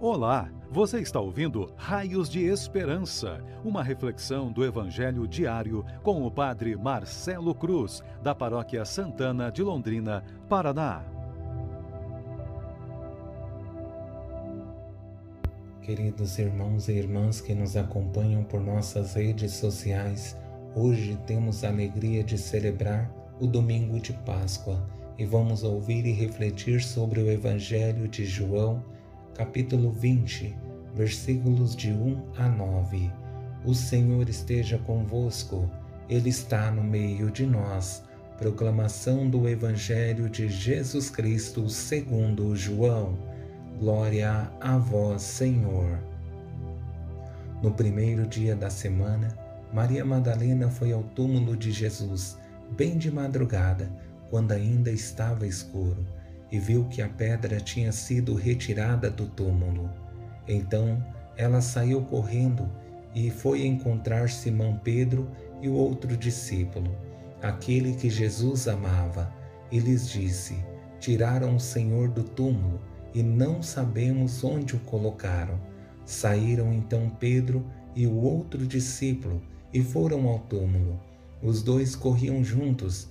Olá, você está ouvindo Raios de Esperança, uma reflexão do Evangelho diário com o Padre Marcelo Cruz, da Paróquia Santana de Londrina, Paraná. Queridos irmãos e irmãs que nos acompanham por nossas redes sociais, hoje temos a alegria de celebrar o domingo de Páscoa e vamos ouvir e refletir sobre o Evangelho de João capítulo 20, versículos de 1 a 9. O Senhor esteja convosco, Ele está no meio de nós. Proclamação do Evangelho de Jesus Cristo segundo João. Glória a vós, Senhor. No primeiro dia da semana, Maria Madalena foi ao túmulo de Jesus, bem de madrugada, quando ainda estava escuro e viu que a pedra tinha sido retirada do túmulo. Então ela saiu correndo e foi encontrar Simão Pedro e o outro discípulo, aquele que Jesus amava, e lhes disse: Tiraram o Senhor do túmulo e não sabemos onde o colocaram. Saíram então Pedro e o outro discípulo e foram ao túmulo. Os dois corriam juntos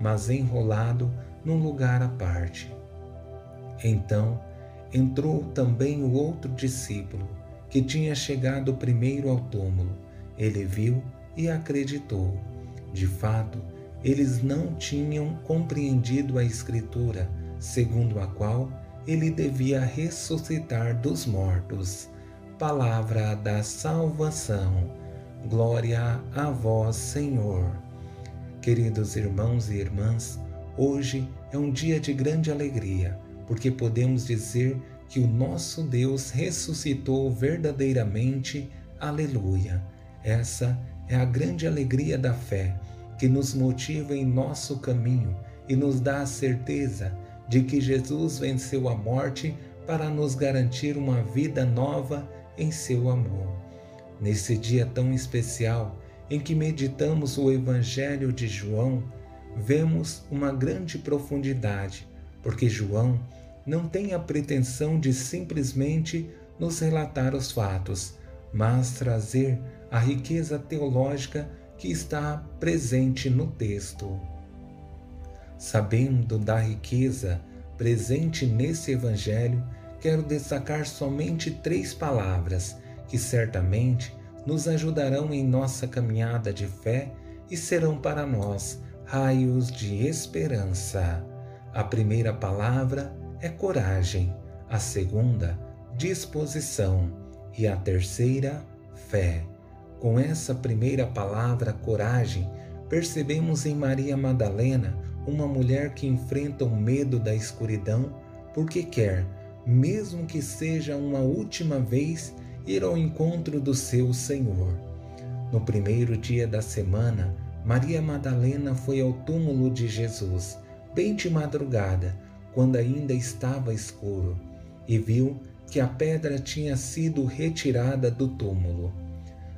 mas enrolado num lugar à parte. Então entrou também o outro discípulo, que tinha chegado primeiro ao túmulo. Ele viu e acreditou. De fato, eles não tinham compreendido a Escritura, segundo a qual ele devia ressuscitar dos mortos. Palavra da salvação. Glória a vós, Senhor. Queridos irmãos e irmãs, hoje é um dia de grande alegria, porque podemos dizer que o nosso Deus ressuscitou verdadeiramente. Aleluia! Essa é a grande alegria da fé que nos motiva em nosso caminho e nos dá a certeza de que Jesus venceu a morte para nos garantir uma vida nova em seu amor. Nesse dia tão especial, em que meditamos o Evangelho de João, vemos uma grande profundidade, porque João não tem a pretensão de simplesmente nos relatar os fatos, mas trazer a riqueza teológica que está presente no texto. Sabendo da riqueza presente nesse Evangelho, quero destacar somente três palavras que certamente nos ajudarão em nossa caminhada de fé e serão para nós raios de esperança. A primeira palavra é coragem, a segunda, disposição e a terceira, fé. Com essa primeira palavra, coragem, percebemos em Maria Madalena uma mulher que enfrenta o medo da escuridão porque quer, mesmo que seja uma última vez, ir ao encontro do seu Senhor. No primeiro dia da semana, Maria Madalena foi ao túmulo de Jesus, bem de madrugada, quando ainda estava escuro, e viu que a pedra tinha sido retirada do túmulo.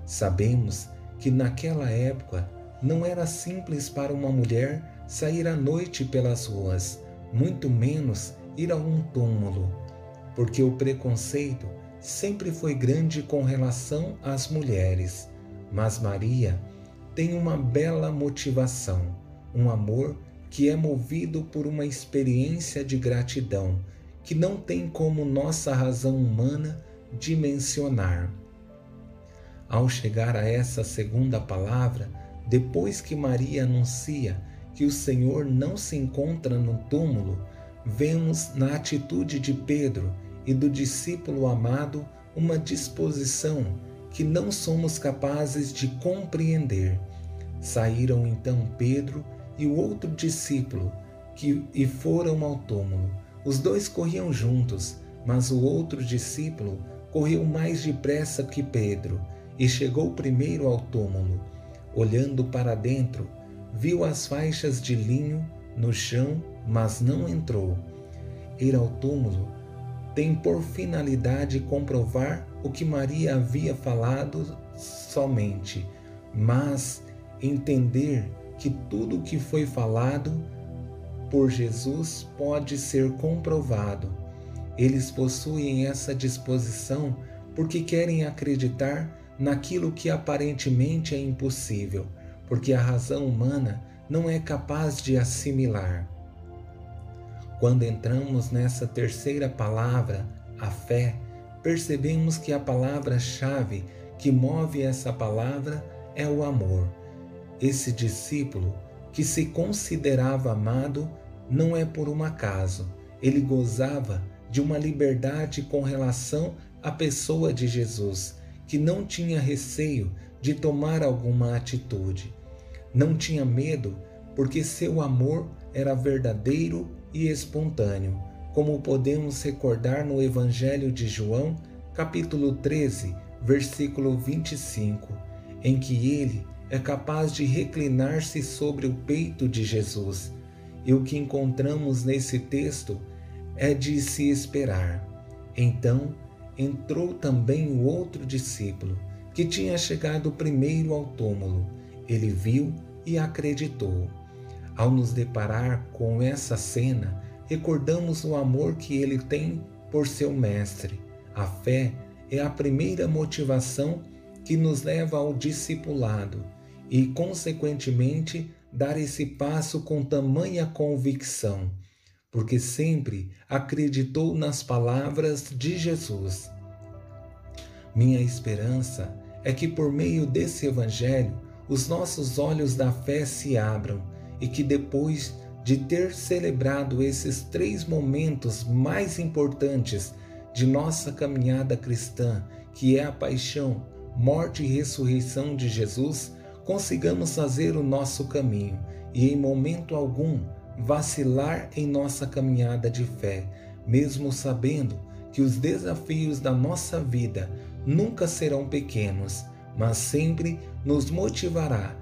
Sabemos que naquela época não era simples para uma mulher sair à noite pelas ruas, muito menos ir a um túmulo, porque o preconceito sempre foi grande com relação às mulheres, mas Maria tem uma bela motivação, um amor que é movido por uma experiência de gratidão que não tem como nossa razão humana dimensionar. Ao chegar a essa segunda palavra, depois que Maria anuncia que o Senhor não se encontra no túmulo, vemos na atitude de Pedro e do discípulo amado uma disposição que não somos capazes de compreender. Saíram então Pedro e o outro discípulo que e foram ao túmulo. Os dois corriam juntos, mas o outro discípulo correu mais depressa que Pedro e chegou primeiro ao túmulo. Olhando para dentro, viu as faixas de linho no chão, mas não entrou. Ir ao túmulo tem por finalidade comprovar o que Maria havia falado somente, mas entender que tudo o que foi falado por Jesus pode ser comprovado. Eles possuem essa disposição porque querem acreditar naquilo que aparentemente é impossível, porque a razão humana não é capaz de assimilar. Quando entramos nessa terceira palavra, a fé, percebemos que a palavra-chave que move essa palavra é o amor. Esse discípulo, que se considerava amado, não é por um acaso. Ele gozava de uma liberdade com relação à pessoa de Jesus, que não tinha receio de tomar alguma atitude. Não tinha medo, porque seu amor era verdadeiro e espontâneo, como podemos recordar no Evangelho de João, capítulo 13, versículo 25, em que ele é capaz de reclinar-se sobre o peito de Jesus. E o que encontramos nesse texto é de se esperar. Então entrou também o outro discípulo, que tinha chegado primeiro ao túmulo. Ele viu e acreditou. Ao nos deparar com essa cena, recordamos o amor que ele tem por seu mestre. A fé é a primeira motivação que nos leva ao discipulado e, consequentemente, dar esse passo com tamanha convicção, porque sempre acreditou nas palavras de Jesus. Minha esperança é que, por meio desse Evangelho, os nossos olhos da fé se abram e que, depois de ter celebrado esses três momentos mais importantes de nossa caminhada cristã, que é a paixão, morte e ressurreição de Jesus, consigamos fazer o nosso caminho e em momento algum vacilar em nossa caminhada de fé, mesmo sabendo que os desafios da nossa vida nunca serão pequenos, mas sempre nos motivará